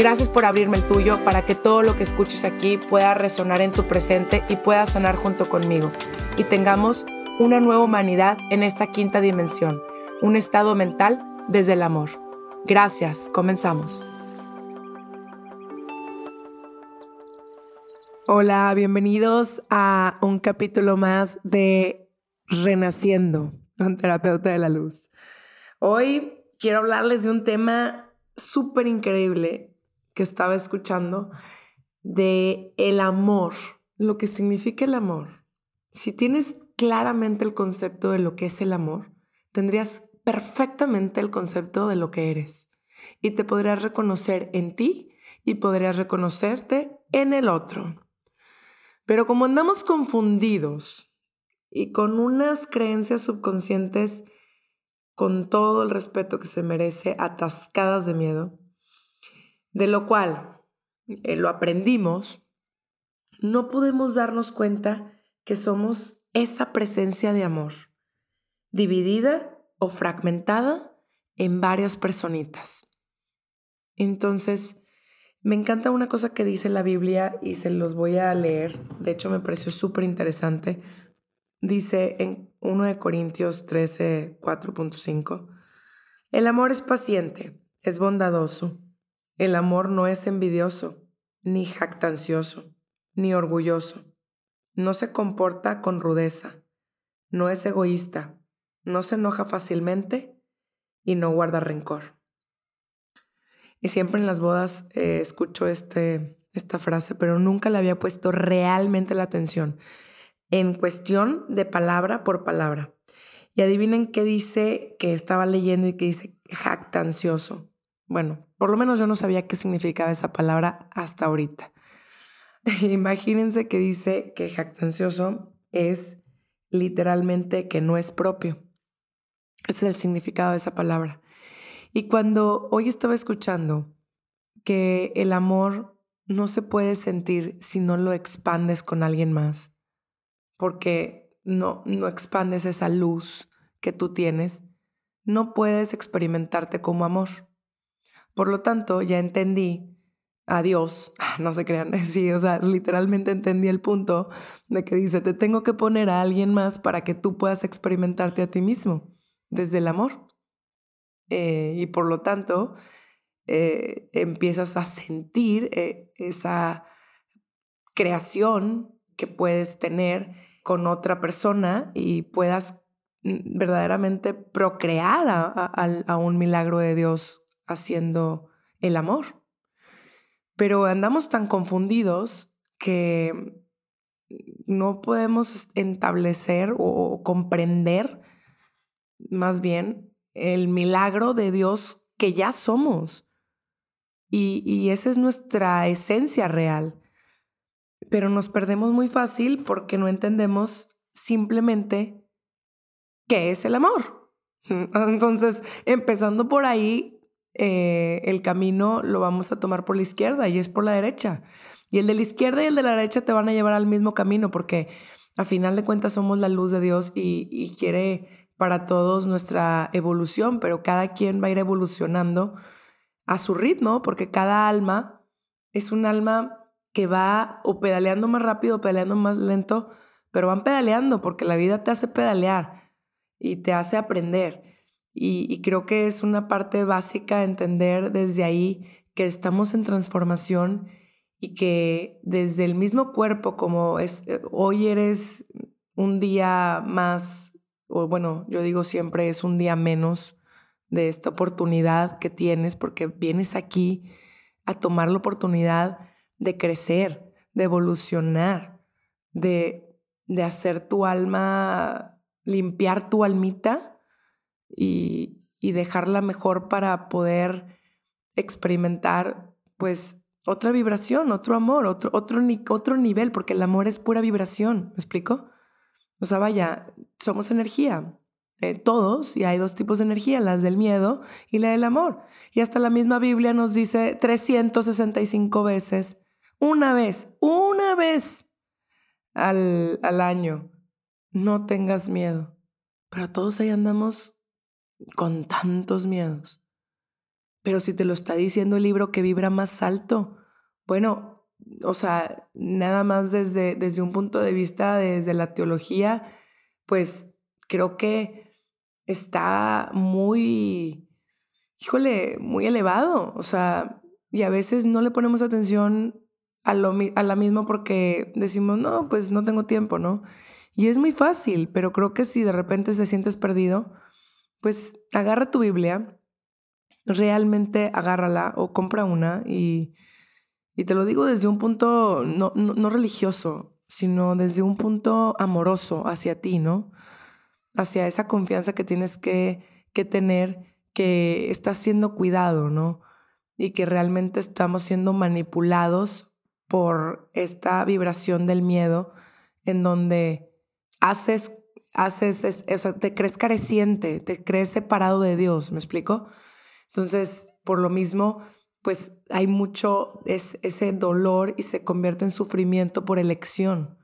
Gracias por abrirme el tuyo para que todo lo que escuches aquí pueda resonar en tu presente y pueda sanar junto conmigo. Y tengamos una nueva humanidad en esta quinta dimensión, un estado mental desde el amor. Gracias, comenzamos. Hola, bienvenidos a un capítulo más de Renaciendo con Terapeuta de la Luz. Hoy quiero hablarles de un tema súper increíble que estaba escuchando de el amor, lo que significa el amor. Si tienes claramente el concepto de lo que es el amor, tendrías perfectamente el concepto de lo que eres y te podrías reconocer en ti y podrías reconocerte en el otro. Pero como andamos confundidos y con unas creencias subconscientes con todo el respeto que se merece, atascadas de miedo, de lo cual eh, lo aprendimos, no podemos darnos cuenta que somos esa presencia de amor, dividida o fragmentada en varias personitas. Entonces, me encanta una cosa que dice la Biblia y se los voy a leer. De hecho, me pareció súper interesante. Dice en 1 de Corintios 13, 4.5, el amor es paciente, es bondadoso el amor no es envidioso, ni jactancioso, ni orgulloso. No se comporta con rudeza, no es egoísta, no se enoja fácilmente y no guarda rencor. Y siempre en las bodas eh, escucho este, esta frase, pero nunca le había puesto realmente la atención en cuestión de palabra por palabra. Y adivinen qué dice que estaba leyendo y que dice jactancioso. Bueno, por lo menos yo no sabía qué significaba esa palabra hasta ahorita. Imagínense que dice que jactancioso es literalmente que no es propio. Ese es el significado de esa palabra. Y cuando hoy estaba escuchando que el amor no se puede sentir si no lo expandes con alguien más, porque no, no expandes esa luz que tú tienes, no puedes experimentarte como amor. Por lo tanto, ya entendí a Dios, no se crean, sí, o sea, literalmente entendí el punto de que dice, te tengo que poner a alguien más para que tú puedas experimentarte a ti mismo desde el amor. Eh, y por lo tanto, eh, empiezas a sentir eh, esa creación que puedes tener con otra persona y puedas mm, verdaderamente procrear a un milagro de Dios haciendo el amor. Pero andamos tan confundidos que no podemos establecer o comprender más bien el milagro de Dios que ya somos. Y, y, esa es nuestra esencia real. Pero nos perdemos muy fácil porque no entendemos simplemente qué es el amor. Entonces, empezando por ahí, eh, el camino lo vamos a tomar por la izquierda y es por la derecha. Y el de la izquierda y el de la derecha te van a llevar al mismo camino porque a final de cuentas somos la luz de Dios y, y quiere para todos nuestra evolución, pero cada quien va a ir evolucionando a su ritmo porque cada alma es un alma que va o pedaleando más rápido o pedaleando más lento, pero van pedaleando porque la vida te hace pedalear y te hace aprender. Y, creo que es una parte básica entender desde ahí que estamos en transformación y que desde el mismo cuerpo, como es, eh, hoy eres un día más, o bueno, yo digo siempre es un día menos de esta oportunidad que tienes porque vienes aquí a tomar la oportunidad de crecer, de evolucionar, de, de hacer tu alma, limpiar tu almita y, y dejarla mejor para poder experimentar pues otra vibración, otro amor, otro, otro, otro nivel, porque el amor es pura vibración, ¿me explico? O sea, vaya, somos energía, eh, todos, y hay dos tipos de energía, las del miedo y la del amor. Y hasta la misma Biblia nos dice 365 veces, una vez, una vez al, al año, no tengas miedo. Pero todos ahí andamos con tantos miedos. Pero si te lo está diciendo el libro que vibra más alto, bueno, o sea, nada más desde, desde un punto de vista, desde la teología, pues creo que está muy, híjole, muy elevado. O sea, y a veces no le ponemos atención a, lo, a la misma porque decimos, no, pues no tengo tiempo, ¿no? Y es muy fácil, pero creo que si de repente te sientes perdido, pues agarra tu Biblia, realmente agárrala o compra una y, y te lo digo desde un punto no, no, religioso, sino desde un punto amoroso hacia ti, ¿no? Hacia esa confianza que tienes que, que tener, que estás siendo cuidado, ¿no? Y que realmente estamos siendo manipulados por esta vibración del miedo en donde haces haces, o sea, te crees careciente, te crees separado de Dios, ¿me explico? Entonces, por lo mismo, pues hay mucho es, ese dolor y se convierte en sufrimiento por elección,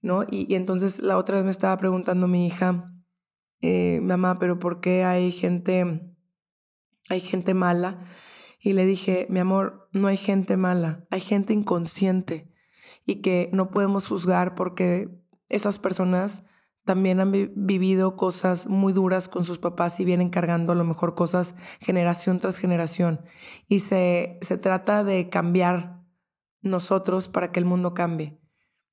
¿no? Y, entonces la otra vez me estaba preguntando mi hija, eh, mamá, pero ¿por qué hay gente, hay gente mala? Y le dije, mi amor, no hay gente mala, hay gente inconsciente y que no podemos juzgar porque esas personas también han vivido cosas muy duras con sus papás y vienen cargando a lo mejor cosas generación tras generación. Y se, se trata de cambiar nosotros para que el mundo cambie.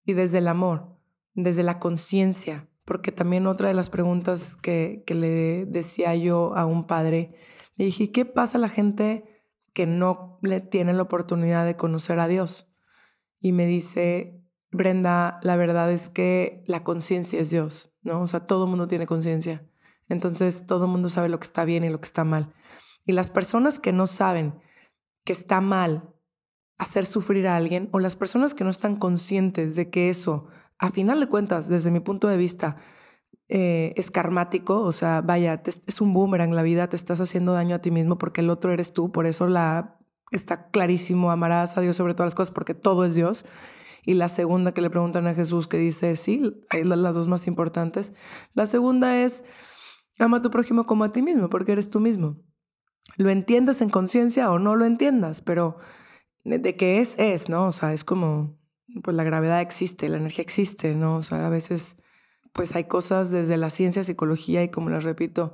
Y desde el amor, desde la conciencia, porque también otra de las preguntas que, que le decía yo a un padre, le dije, ¿qué pasa a la gente que no le tiene la oportunidad de conocer a Dios? Y me dice, Brenda, la verdad es que la conciencia es Dios, ¿no? O sea, todo mundo tiene conciencia. Entonces, todo el mundo sabe lo que está bien y lo que está mal. Y las personas que no saben que está mal hacer sufrir a alguien, o las personas que no están conscientes de que eso, a final de cuentas, desde mi punto de vista, eh, es karmático, o sea, vaya, es un boomerang la vida, te estás haciendo daño a ti mismo porque el otro eres tú, por eso la, está clarísimo, amarás a Dios sobre todas las cosas porque todo es Dios y la segunda que le preguntan a Jesús que dice, sí, hay las dos más importantes. La segunda es, ama a tu prójimo como a ti mismo, porque eres tú mismo. Lo entiendas en conciencia o no lo entiendas, pero de que es, es, ¿no? O sea, es como, pues la gravedad existe, la energía existe, ¿no? O sea, a veces, pues hay cosas desde la ciencia, psicología y como les repito,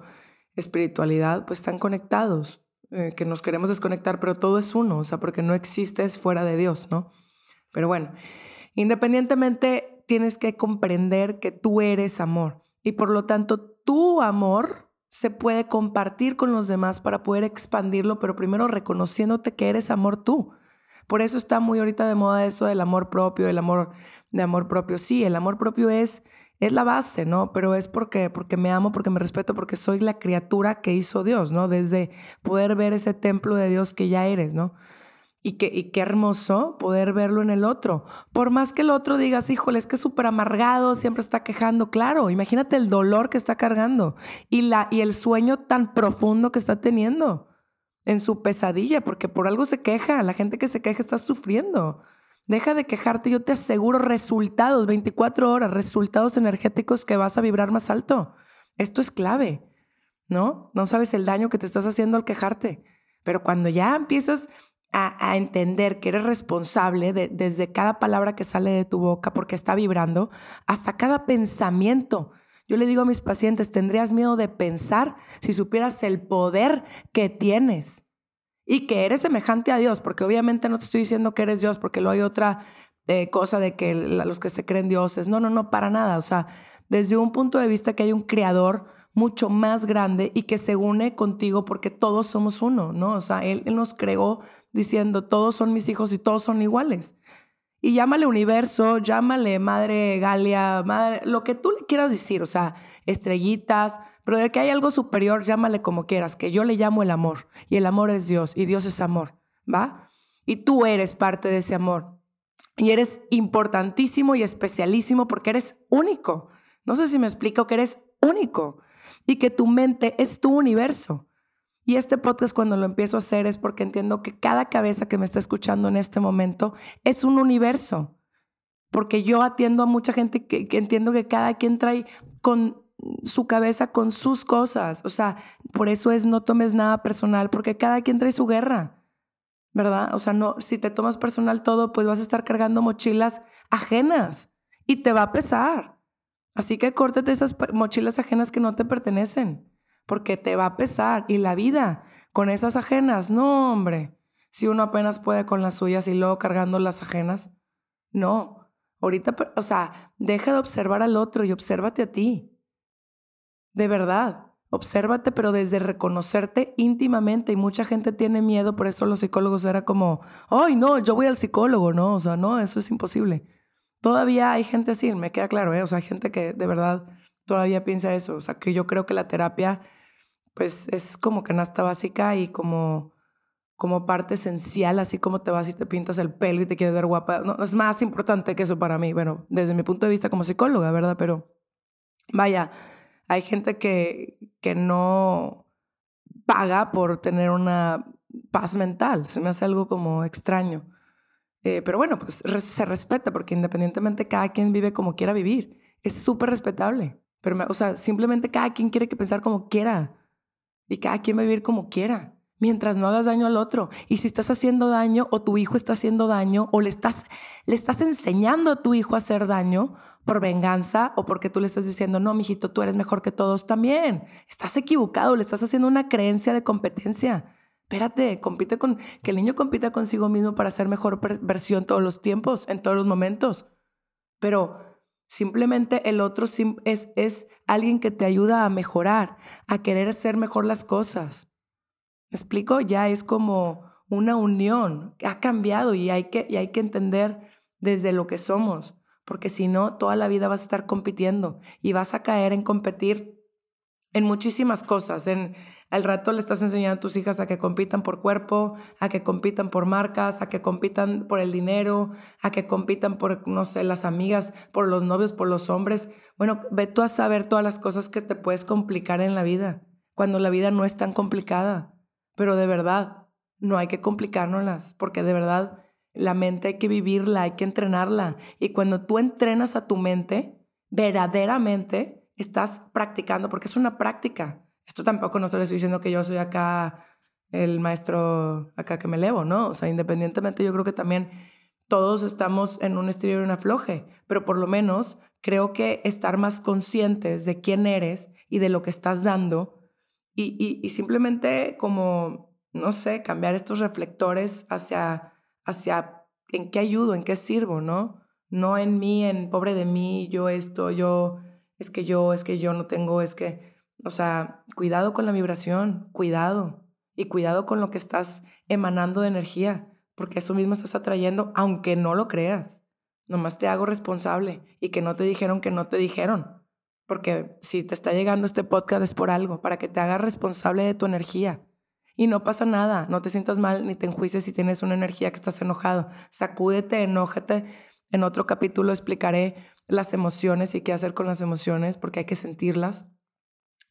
espiritualidad, pues están conectados, eh, que nos queremos desconectar, pero todo es uno, o sea, porque no existes fuera de Dios, ¿no? Pero bueno, independientemente tienes que comprender que tú eres amor y por lo tanto tu amor se puede compartir con los demás para poder expandirlo, pero primero reconociéndote que eres amor tú. Por eso está muy ahorita de moda eso del amor propio, el amor de amor propio. Sí, el amor propio es es la base, ¿no? Pero es porque porque me amo, porque me respeto, porque soy la criatura que hizo Dios, ¿no? Desde poder ver ese templo de Dios que ya eres, ¿no? Y, que, y qué hermoso poder verlo en el otro. Por más que el otro digas, híjole, es que es súper amargado, siempre está quejando. Claro, imagínate el dolor que está cargando y, la, y el sueño tan profundo que está teniendo en su pesadilla, porque por algo se queja. La gente que se queja está sufriendo. Deja de quejarte, yo te aseguro resultados, 24 horas, resultados energéticos que vas a vibrar más alto. Esto es clave, ¿no? No sabes el daño que te estás haciendo al quejarte. Pero cuando ya empiezas a, entender que eres responsable de, desde cada palabra que sale de tu boca porque está vibrando hasta cada pensamiento. Yo le digo a mis pacientes, tendrías miedo de pensar si supieras el poder que tienes y que eres semejante a Dios, porque obviamente no te estoy diciendo que eres Dios, porque lo hay otra eh, cosa de que los que se creen dioses. No, no, no, para nada. O sea, desde un punto de vista que hay un creador mucho más grande y que se une contigo porque todos somos uno, ¿no? O sea, Él, él nos creó diciendo, todos son mis hijos y todos son iguales. Y llámale universo, llámale madre Galia, madre, lo que tú le quieras decir, o sea, estrellitas, pero de que hay algo superior, llámale como quieras, que yo le llamo el amor. Y el amor es Dios y Dios es amor, ¿va? Y tú eres parte de ese amor. Y eres importantísimo y especialísimo porque eres único. No sé si me explico que eres único y que tu mente es tu universo. Y este podcast cuando lo empiezo a hacer es porque entiendo que cada cabeza que me está escuchando en este momento es un universo. Porque yo atiendo a mucha gente que, entiendo que cada quien trae con su cabeza con sus cosas. O sea, por eso es no tomes nada personal, porque cada quien trae su guerra. ¿Verdad? O sea, no, si te tomas personal todo, pues vas a estar cargando mochilas ajenas y te va a pesar. Así que córtate esas mochilas ajenas que no te pertenecen porque te va a pesar. Y la vida con esas ajenas, no, hombre. Si uno apenas puede con las suyas y luego cargando las ajenas, no. Ahorita, o sea, deja de observar al otro y obsérvate a ti. De verdad, obsérvate, pero desde reconocerte íntimamente. Y mucha gente tiene miedo, por eso los psicólogos era como, ay, no, yo voy al psicólogo, no, o sea, no, eso es imposible. Todavía hay gente así, me queda claro, ¿eh? o sea, hay gente que de verdad todavía piensa eso, o sea, que yo creo que la terapia pues es como canasta básica y como, como parte esencial, así como te vas y te pintas el pelo y te quieres ver guapa. No, es más importante que eso para mí, bueno, desde mi punto de vista como psicóloga, ¿verdad? Pero vaya, hay gente que, que no paga por tener una paz mental. Se me hace algo como extraño. Eh, pero bueno, pues se respeta porque independientemente cada quien vive como quiera vivir. Es súper respetable. Pero, o sea, simplemente cada quien quiere que pensar como quiera y cada quien va a vivir como quiera, mientras no hagas daño al otro. Y si estás haciendo daño o tu hijo está haciendo daño o le estás, le estás enseñando a tu hijo a hacer daño por venganza o porque tú le estás diciendo, no, mijito, tú eres mejor que todos también. Estás equivocado, le estás haciendo una creencia de competencia. Espérate, compite con, que el niño compita consigo mismo para ser mejor versión todos los tiempos, en todos los momentos. Pero Simplemente el otro es, es alguien que te ayuda a mejorar, a querer hacer mejor las cosas. ¿Me explico? Ya es como una unión. Ha cambiado y hay que, y hay que entender desde lo que somos, porque si no, toda la vida vas a estar compitiendo y vas a caer en competir en muchísimas cosas, en al rato le estás enseñando a tus hijas a que compitan por cuerpo, a que compitan por marcas, a que compitan por el dinero, a que compitan por, no sé, las amigas, por los novios, por los hombres. Bueno, ve tú a saber todas las cosas que te puedes complicar en la vida, cuando la vida no es tan complicada. Pero de verdad, no hay que complicárnoslas, porque de verdad la mente hay que vivirla, hay que entrenarla. Y cuando tú entrenas a tu mente, verdaderamente estás practicando, porque es una práctica. Esto tampoco no estoy diciendo que yo soy acá el maestro acá que me elevo, ¿no? O sea, independientemente yo creo que también todos estamos en un estilo y un afloje, pero por lo menos creo que estar más conscientes de quién eres y de lo que estás dando y, y, y simplemente como, no sé, cambiar estos reflectores hacia, hacia en qué ayudo, en qué sirvo, ¿no? No en mí, en pobre de mí, yo esto, yo, es que yo, es que yo no tengo, es que o sea, cuidado con la vibración, cuidado. Y cuidado con lo que estás emanando de energía, porque eso mismo estás atrayendo, aunque no lo creas. Nomás te hago responsable y que no te dijeron que no te dijeron. Porque si te está llegando este podcast es por algo, para que te hagas responsable de tu energía. Y no pasa nada, no te sientas mal ni te enjuices si tienes una energía que estás enojado. Sacúdete, enójate. En otro capítulo explicaré las emociones y qué hacer con las emociones, porque hay que sentirlas.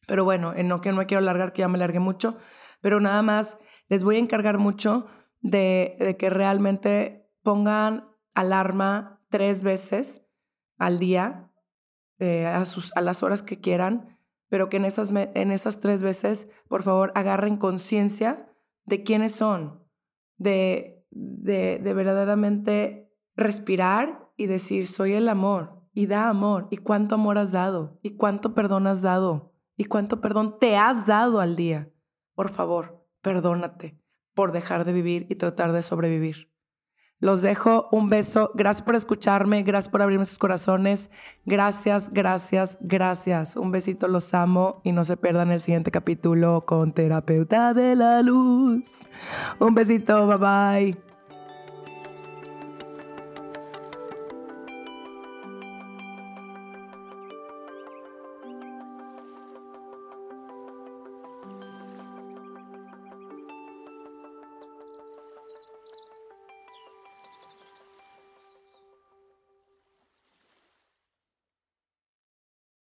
Pero bueno, en no que no me quiero alargar, que ya me largué mucho, pero nada más les voy a encargar mucho de, que realmente pongan alarma tres veces al día, eh, a, sus, a las horas que quieran, pero que en esas, en esas tres veces, por favor, agarren conciencia de quiénes son, de, de, de verdaderamente respirar y decir, soy el amor, y da amor, y cuánto amor has dado, y cuánto perdón has dado, ¿Y cuánto perdón te has dado al día? Por favor, perdónate por dejar de vivir y tratar de sobrevivir. Los dejo un beso. Gracias por escucharme, gracias por abrirme sus corazones. Gracias, gracias, gracias. Un besito, los amo y no se pierdan el siguiente capítulo con Terapeuta de la Luz. Un besito, bye bye.